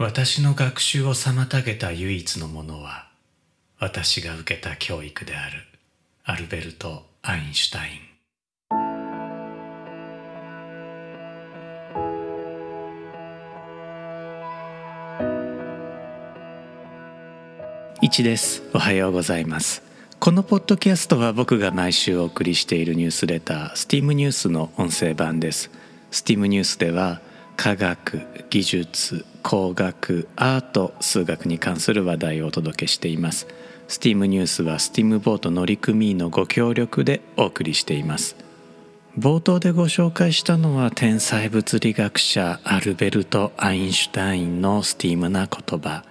私の学習を妨げた唯一のものは私が受けた教育である。アルベルト・アインシュタイン。1です。おはようございます。このポッドキャストは僕が毎週お送りしているニュースレター STEAM ニュースの音声版です。STEAM ニュースでは科学技術工学アート数学に関する話題をお届けしています。STEAM ニュースは STEAM ボート乗組員のご協力でお送りしています。冒頭でご紹介したのは天才物理学者アルベルト・アインシュタインの STEAM な言葉。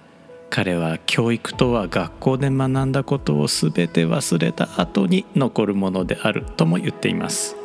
彼は教育とは学校で学んだことを全て忘れた後に残るものであるとも言っています。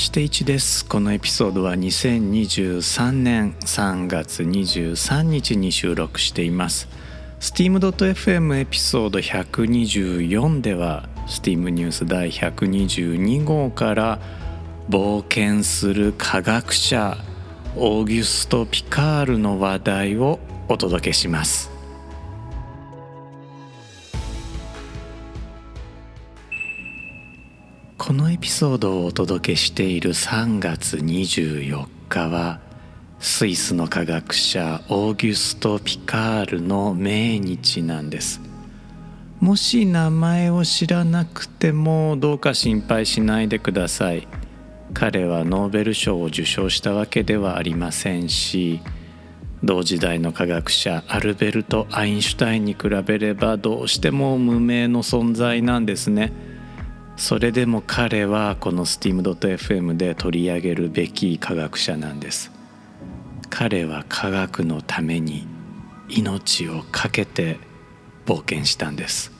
して1です。このエピソードは2023年3月23日に収録しています。steam.fm エピソード124では STEAM ニュース第122号から冒険する科学者オーギュスト・ピカールの話題をお届けします。このエピソードをお届けしている3月24日はスイスの科学者オーギュスト・ピカールの命日なんですもし名前を知らなくてもどうか心配しないでください彼はノーベル賞を受賞したわけではありませんし同時代の科学者アルベルト・アインシュタインに比べればどうしても無名の存在なんですね。それでも彼はこの steam.fm で取り上げるべき科学者なんです。彼は科学のために命を懸けて冒険したんです。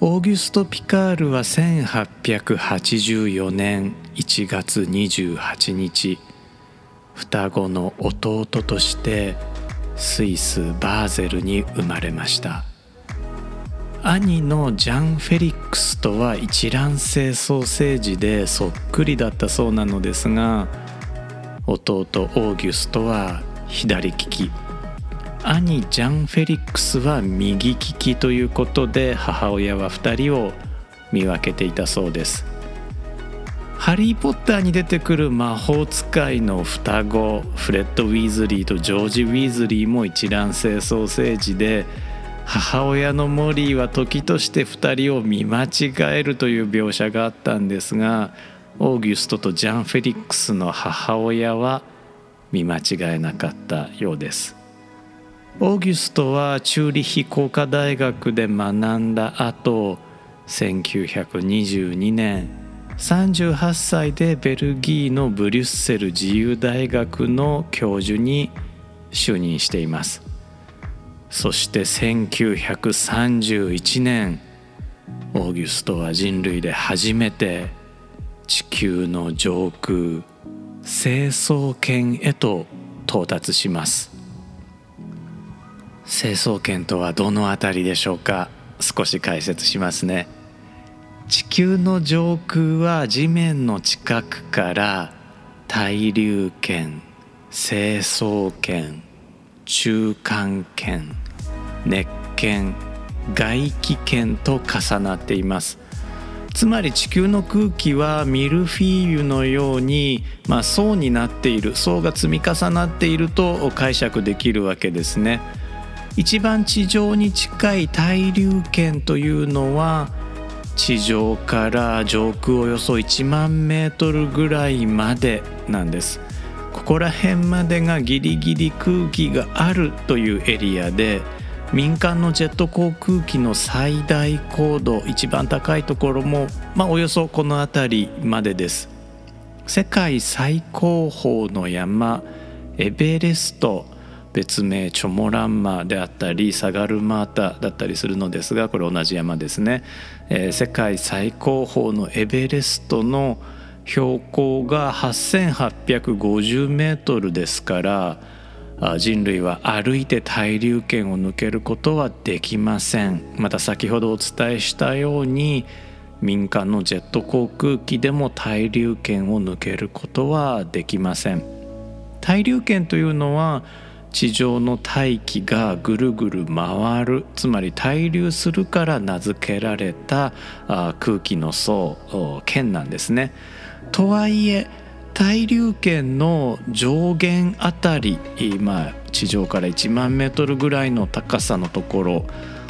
オーギュスト・ピカールは1884年1月28日双子の弟としてスイス・バーゼルに生まれました。兄のジャン・フェリックスとは一卵性ソーセージでそっくりだったそうなのですが弟オーギュストは左利き。兄ジャン・フェリックスは右利きということで母親は2人を見分けていたそうです。ハリー・ポッターに出てくる魔法使いの双子フレッド・ウィーズリーとジョージ・ウィーズリーも一卵性ソーセージで母親のモリーは時として2人を見間違えるという描写があったんですがオーギュストとジャン・フェリックスの母親は見間違えなかったようです。オーギュストはチューリヒ工科大学で学んだ後1922年38歳でベルギーのブリュッセル自由大学の教授に就任しています。そして1931年オーギュストは人類で初めて地球の上空成層圏へと到達します。成層圏とはどの辺りでしょうか？少し解説しますね。地球の上空は地面の近くから対流圏成層圏中間圏熱圏外気圏と重なっています。つまり地球の空気はミルフィーユのように、まあ、層になっている層が積み重なっていると解釈できるわけですね。一番地上に近い対流圏というのは地上から上空およそ1万メートルぐらいまでなんです。ここら辺までがギリギリ空気があるというエリアで民間のジェット航空機の最大高度一番高いところも、まあ、およそこの辺りまでです。世界最高峰の山エベレスト別名チョモランマであったりサガルマータだったりするのですがこれ同じ山ですね、えー、世界最高峰のエベレストの標高が8850メートルですから人類は歩いて対流圏を抜けることはできませんまた先ほどお伝えしたように民間のジェット航空機でも対流圏を抜けることはできません対流圏というのは地上の大気がぐるぐる回るつまり対流するから名付けられた空気の層圏なんですね。とはいえ対流圏の上限あたり、まあ、地上から1万メートルぐらいの高さのところ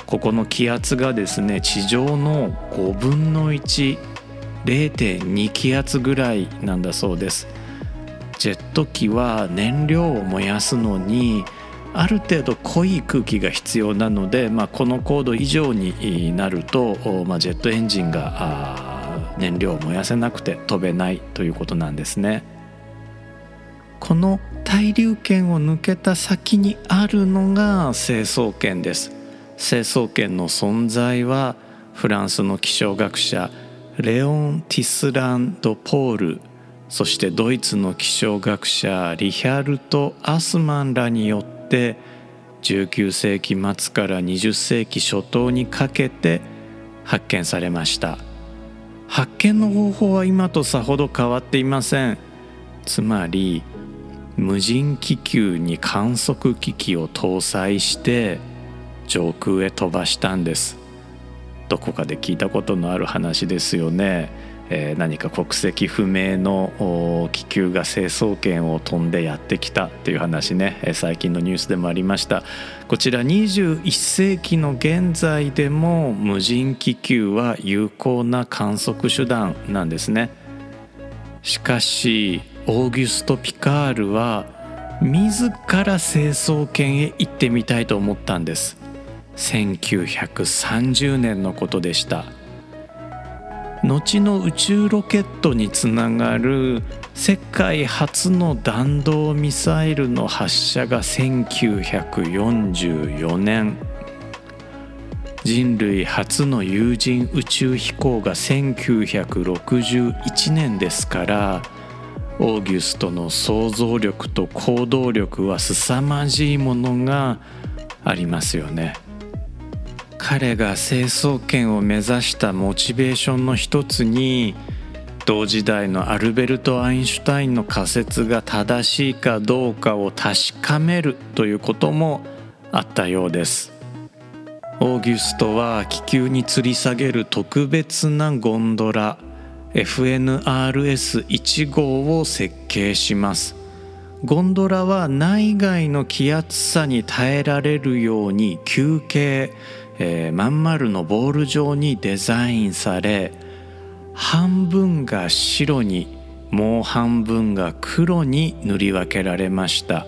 ここの気圧がですね地上の5分の10.2気圧ぐらいなんだそうです。ジェット機は燃料を燃やすのにある程度濃い空気が必要なので、まあ、この高度以上になると、まあ、ジェットエンジンが燃料を燃やせなくて飛べないということなんですね。この対流圏を抜けた先にあるのが成層圏です。成層圏の存在はフランスの気象学者レオン・ティスランド・ポールそしてドイツの気象学者リヒャルト・アスマンらによって19世紀末から20世紀初頭にかけて発見されました発見の方法は今とさほど変わっていません。つまり無人気球に観測機器を搭載して上空へ飛ばしたんです。どこかで聞いたことのある話ですよね。え、何か国籍不明の気球が成層圏を飛んでやってきたっていう話ね、え、最近のニュースでもありました。こちら21世紀の現在でも無人気球は有効な観測手段なんですね。しかしオーギュスト・ピカールは自ら成層圏へ行ってみたいと思ったんです。1930年のことでした。後の宇宙ロケットにつながる世界初の弾道ミサイルの発射が1944年人類初の有人宇宙飛行が1961年ですからオーギュストの想像力と行動力は凄まじいものがありますよね。彼が成層圏を目指したモチベーションの一つに同時代のアルベルト・アインシュタインの仮説が正しいかどうかを確かめるということもあったようです。オーギュストは気球に吊り下げる特別なゴンドラ FNRS1 号を設計します。ゴンドラは内外の気圧差に耐えられるように球形えー、まん丸のボール状にデザインされ半分が白にもう半分が黒に塗り分けられました。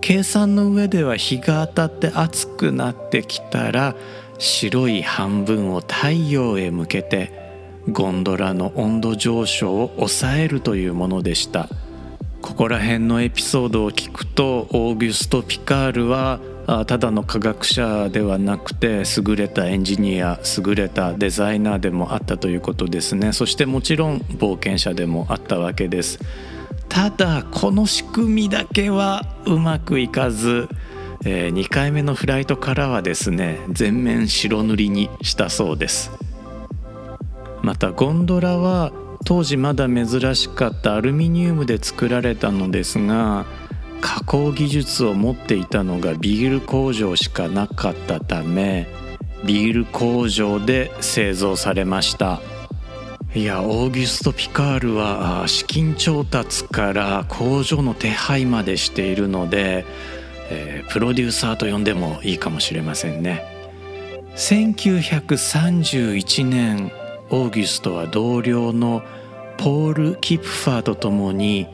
計算の上では日が当たって熱くなってきたら白い半分を太陽へ向けてゴンドラの温度上昇を抑えるというものでした。ここら辺のエピソードを聞くとオーギュスト・ピカールはただの科学者ではなくて優れたエンジニア優れたデザイナーでもあったということですね。そしてもちろん冒険者でもあったわけです。ただこの仕組みだけはうまくいかず、えー、2回目のフライトからはですね全面白塗りにしたそうです。またゴンドラは当時まだ珍しかったアルミニウムで作られたのですが加工技術を持っていたのがビール工場しかなかったためビール工場で製造されました。いやオーギュスト・ピカールは資金調達から工場の手配までしているので、えー、プロデューサーと呼んでもいいかもしれませんね。1931年オーギュストは同僚のポール・キプファーと共に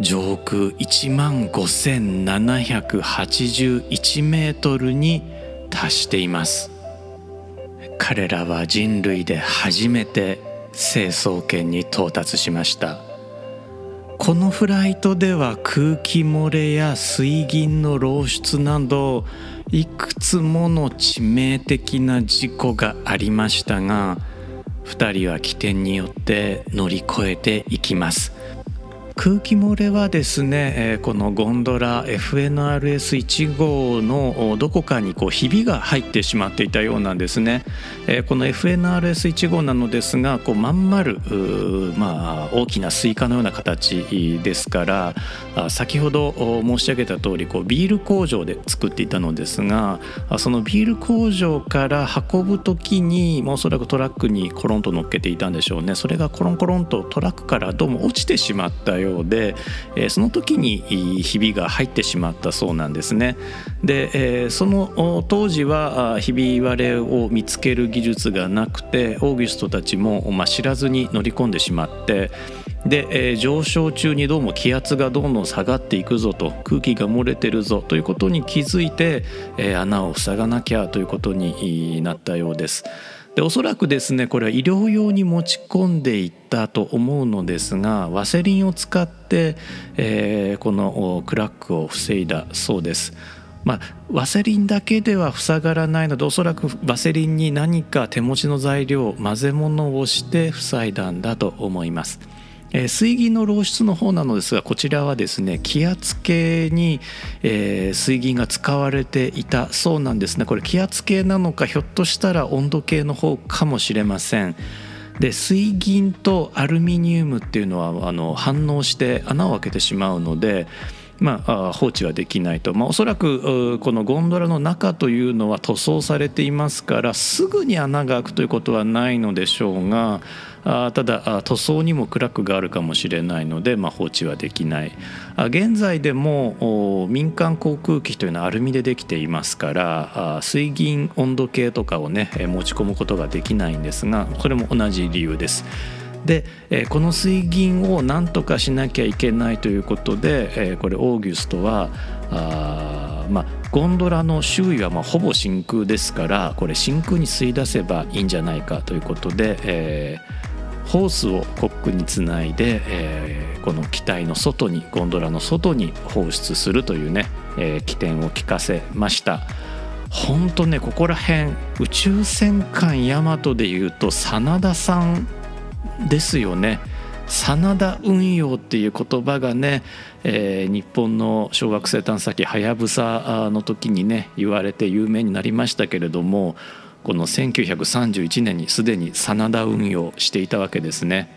上空15781メートルに達しています。彼らは人類で初めて成層圏に到達しました。このフライトでは空気漏れや水銀の漏出などいくつもの致命的な事故がありましたが2人は起点によって乗り越えていきます。空気漏れはですね、このゴンドラ FNRS1 号のどこかにこうひびが入ってしまっていたようなんですね、この FNRS1 号なのですがこうまん丸まあ、大きなスイカのような形ですから先ほど申し上げた通りこりビール工場で作っていたのですがそのビール工場から運ぶ時におそらくトラックにコロンと乗っけていたんでしょうね。それがコロンコロンとトラックからどうも落ちてしまったようようで、えその時にひびが入ってしまったそうなんですね。で、えその当時はひび割れを見つける技術がなくてオーギュストたちも、ま、知らずに乗り込んでしまってで、え上昇中にどうも気圧がどんどん下がっていくぞと空気が漏れてるぞということに気づいて、え穴を塞がなきゃということになったようです。でおそらくですねこれは医療用に持ち込んでいったと思うのですがワセリンを使って、えー、このクラックを防いだそうです。まあ、ワセリンだけでは塞がらないのでおそらくワセリンに何か手持ちの材料混ぜ物をして塞いだんだと思います。えー、水銀の漏出の方なのですがこちらはですね気圧計に、えー、水銀が使われていたそうなんですねこれ気圧計なのかひょっとしたら温度計の方かもしれません。で水銀とアルミニウムっていうのはあの反応して穴を開けてしまうのでまあ、放置はできないと、まあ、おそらくこのゴンドラの中というのは塗装されていますからすぐに穴が開くということはないのでしょうがあただ塗装にもクラックがあるかもしれないので、まあ、放置はできないあ現在でも民間航空機というのはアルミでできていますからあ水銀温度計とかをね持ち込むことができないんですがこれも同じ理由です。で、この水銀を何とかしなきゃいけないということで、これオーギュストはあまあゴンドラの周囲はまあほぼ真空ですからこれ真空に吸い出せばいいんじゃないかということで、えー、ホースをコックにつないで、えー、この機体の外にゴンドラの外に放出するというね、えー、起点を聞かせました。本当ねここら辺宇宙戦艦ヤマトでいうと真田さんですよね。真田運用っていう言葉がね、えー、日本の小惑星探査機はやぶさの時にね言われて有名になりましたけれどもこの1931年にすでに真田運用していたわけですね。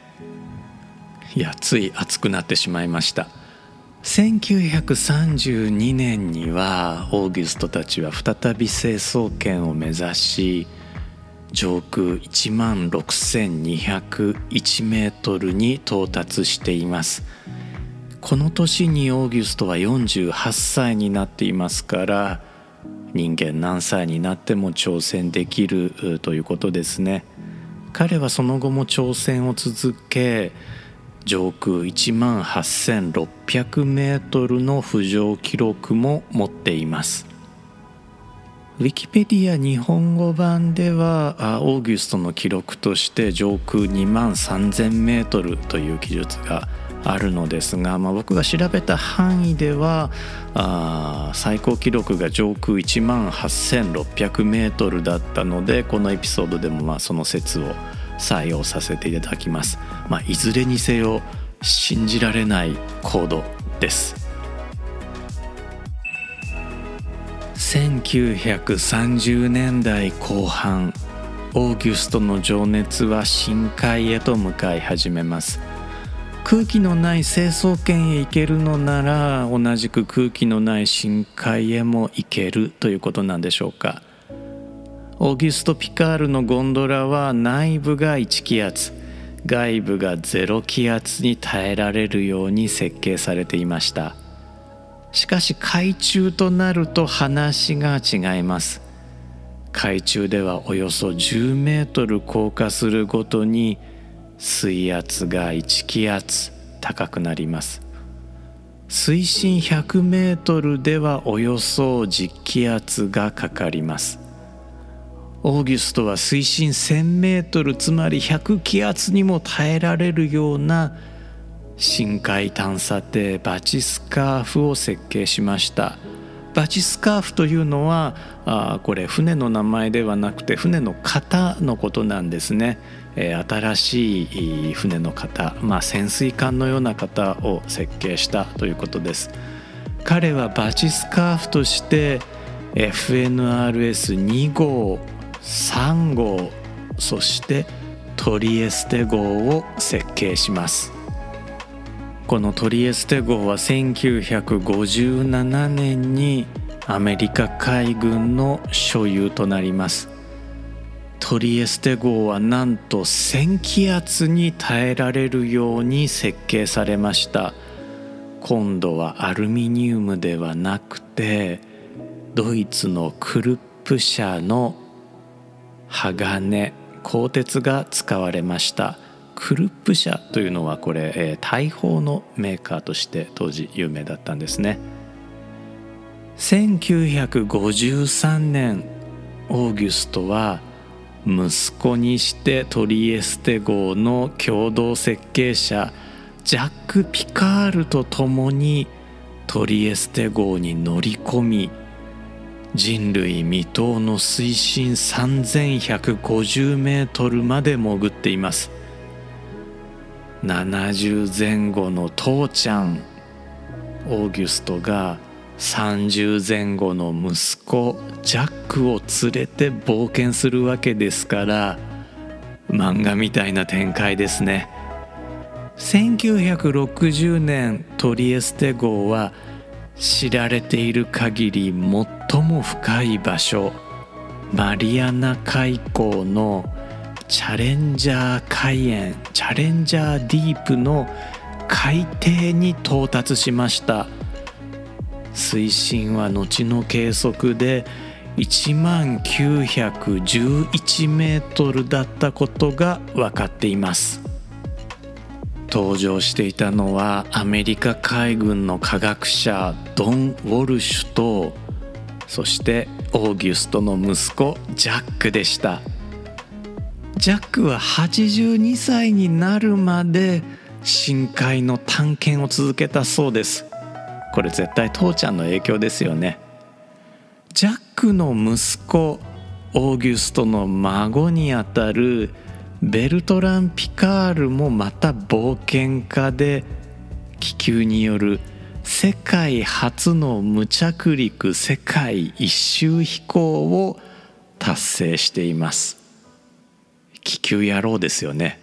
いやつい熱くなってしまいました。1932年にはオーギュストたちは再び成層圏を目指し上空1万6201メートルに到達していますこの年にオーギュストは48歳になっていますから人間何歳になっても挑戦できるということですね。彼はその後も挑戦を続け上空1万8600メートルの浮上記録も持っています。ウィキペディア日本語版ではオーギュストの記録として上空2万3000メートルという記述があるのですが、まあ、僕が調べた範囲ではあ最高記録が上空1万8600メートルだったのでこのエピソードでもまあその説を採用させていただきます。まあ、いずれにせよ信じられない高度です。1930年代後半オーギュストの情熱は深海へと向かい始めます空気のない成層圏へ行けるのなら同じく空気のない深海へも行けるということなんでしょうか。オーギュスト・ピカールのゴンドラは内部が1気圧外部が0気圧に耐えられるように設計されていました。しかし海中となると話が違います。海中ではおよそ10メートル降下するごとに水圧が1気圧高くなります。水深100メートルではおよそ10気圧がかかります。オーギュストは水深1000メートルつまり100気圧にも耐えられるような深海探査艇バチスカーフを設計しました。バチスカーフというのはあこれ船の名前ではなくて船の型のことなんですね。えー、新しい船の型、まあ、潜水艦のような型を設計したということです。彼はバチスカーフとして FNRS2 号3号そしてトリエステ号を設計します。このトリエステ号は1957年にアメリカ海軍の所有となります。トリエステ号はなんと1000気圧に耐えられるように設計されました。今度はアルミニウムではなくてドイツのクルップ社の鋼鋼鉄が使われました。クルップ社というのはこれ、えー、大砲のメーカーとして当時有名だったんですね。1953年オーギュストは息子にしてトリエステ号の共同設計者ジャック・ピカールと共にトリエステ号に乗り込み人類未踏の水深3150メートルまで潜っています。70前後の父ちゃんオーギュストが30前後の息子ジャックを連れて冒険するわけですから漫画みたいな展開ですね。1960年トリエステ号は知られている限り最も深い場所マリアナ海溝のチャレンジャー海縁チャレンジャーディープの海底に到達しました。水深は後の計測で1万911メートルだったことが分かっています。登場していたのはアメリカ海軍の科学者ドン・ウォルシュとそしてオーギュストの息子ジャックでした。ジャックは82歳になるまで深海の探検を続けたそうです。これ絶対父ちゃんの影響ですよね。ジャックの息子オーギュストの孫にあたるベルトラン・ピカールもまた冒険家で気球による世界初の無着陸世界一周飛行を達成しています。気球野郎ですよね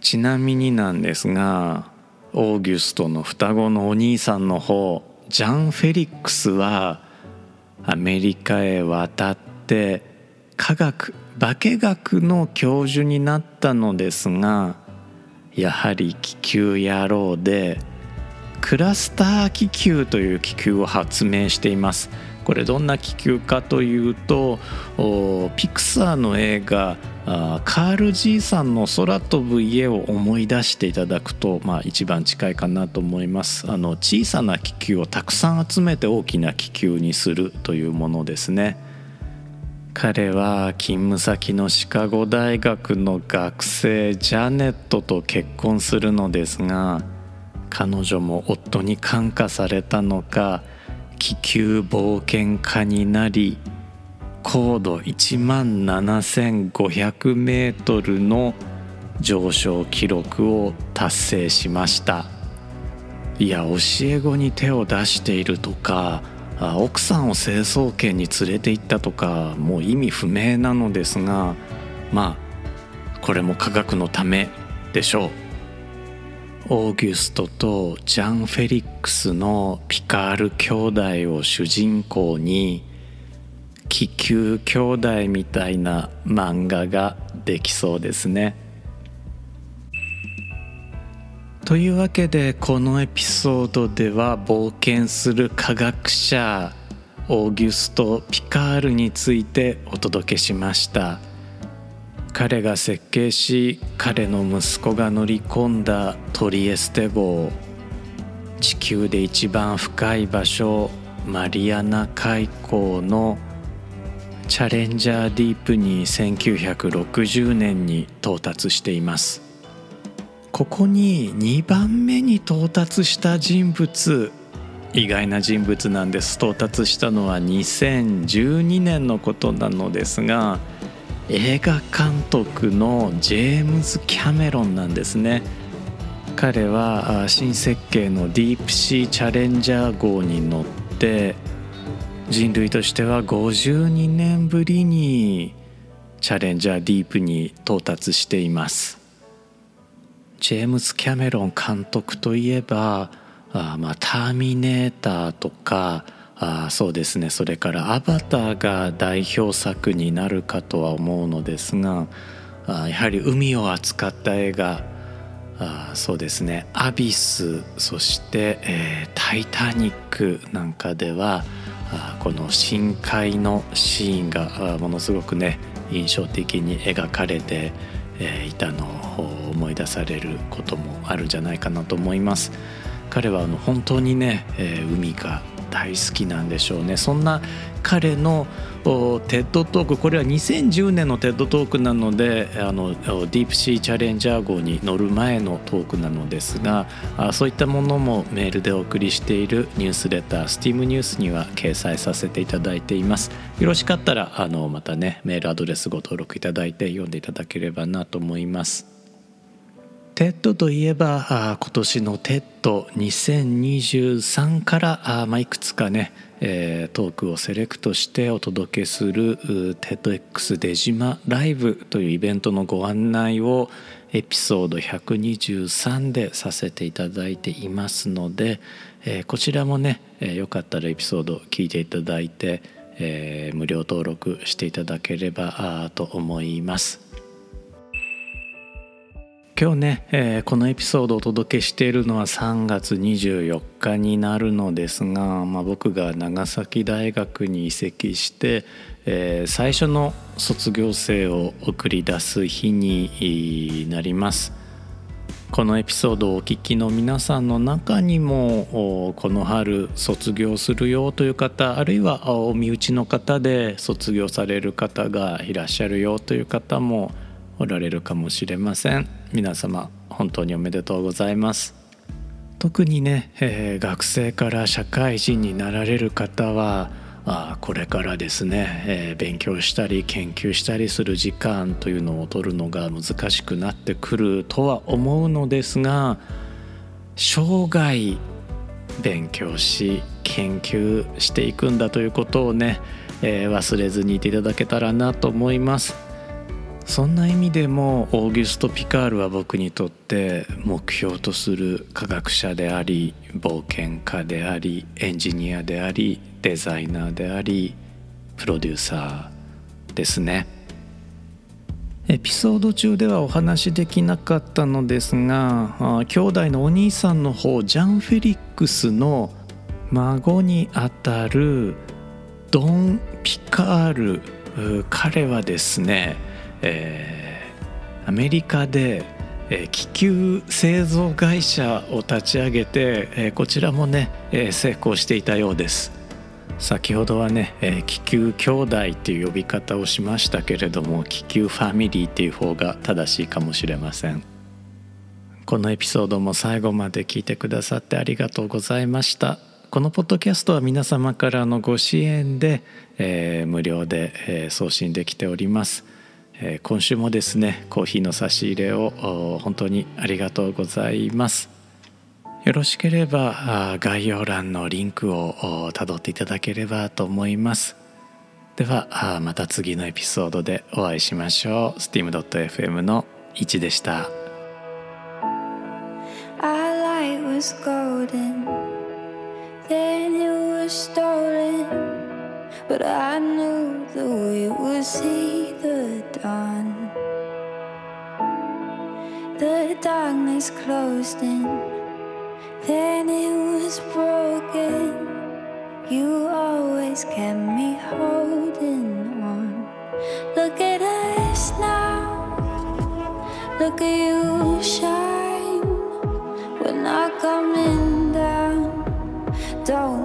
ちなみになんですがオーギュストの双子のお兄さんの方ジャン・フェリックスはアメリカへ渡って科学化学の教授になったのですがやはり気球野郎でクラスター気球という気球を発明していますこれどんな気球かというとピクサーの映画カール・ジーさんの空飛ぶ家を思い出していただくと、まあ、一番近いかなと思います。あの小さな気球をたくさん集めて大きな気球にするというものですね。彼は勤務先のシカゴ大学の学生ジャネットと結婚するのですが彼女も夫に感化されたのか気球冒険家になり高度1万7500メートルの上昇記録を達成しました。いや教え子に手を出しているとか奥さんを成層圏に連れて行ったとかもう意味不明なのですがまあこれも科学のためでしょう。オーギュストとジャン・フェリックスのピカール兄弟を主人公に気球兄弟みたいな漫画ができそうですね。というわけでこのエピソードでは冒険する科学者オーギュスト・ピカールについてお届けしました彼が設計し彼の息子が乗り込んだトリエステ号。地球で一番深い場所マリアナ海溝のチャレンジャーディープに1960年に到達しています。ここに2番目に到達した人物意外な人物なんです。到達したのは2012年のことなのですが映画監督のジェームズ・キャメロンなんですね。彼は新設計のディープシーチャレンジャー号に乗って人類としては52年ぶりにチャレンジャーディープに到達しています。ジェームズ・キャメロン監督といえばあまあ、ターミネーターとかあそうですねそれから「アバター」が代表作になるかとは思うのですがあやはり海を扱った映画あそうですね「アビス」そして、えー「タイタニック」なんかではあこの深海のシーンがものすごくね印象的に描かれて、えー、いたのを思い出されることもあるんじゃないかなと思います。彼はあの本当にね、えー、海が大好きなんでしょうね。そんな彼の TED Talk これは2010年の TED Talk なのであの Deepsea Challenger 号に乗る前のトークなのですがあそういったものもメールでお送りしているニュースレター STEAM ニュースには掲載させていただいています。よろしかったらあのまたねメールアドレスご登録いただいて読んでいただければなと思います。 TED といえば今年の TED 2023から、まあ、いくつかね、トークをセレクトしてお届けする TEDx 出島ライブというイベントのご案内をエピソード123でさせていただいていますので、こちらもね、よかったらエピソード聞いていただいて、無料登録していただければと思います。今日ね、えー、このエピソードをお届けしているのは3月24日になるのですが、まあ、僕が長崎大学に移籍して、えー、最初の卒業生を送り出す日になります。このエピソードをお聞きの皆さんの中にもこの春卒業するよという方あるいはお身内の方で卒業される方がいらっしゃるよという方もおられるかもしれません。皆様本当におめでとうございます特にね、えー、学生から社会人になられる方はあこれからですね、えー、勉強したり研究したりする時間というのを取るのが難しくなってくるとは思うのですが生涯勉強し研究していくんだということをね、えー、忘れずにいていただけたらなと思います。そんな意味でもオーギュスト・ピカールは僕にとって目標とする科学者であり冒険家でありエンジニアでありデザイナーでありプロデューサーですね。エピソード中ではお話できなかったのですが兄弟のお兄さんの方ジャン・フェリックスの孫にあたるドン・ピカール彼はですねえー、アメリカで、えー、気球製造会社を立ち上げて、えー、こちらもね、えー、成功していたようです。先ほどはね、えー、気球兄弟っていう呼び方をしましたけれども気球ファミリーっていう方が正しいかもしれません。このエピソードも最後まで聞いてくださってありがとうございました。このポッドキャストは皆様からのご支援で、えー、無料で、えー、送信できております。え今週もですねコーヒーの差し入れを本当にありがとうございます。よろしければ概要欄のリンクをたどっていただければと思います。ではまた次のエピソードでお会いしましょう。steam.fm の1でした。Our light was golden. Then it was stolen. But I knew that we would see the dawn. The darkness closed in, then it was broken. You always kept me holding on. Look at us now, look at you shine. We're not coming down. Don't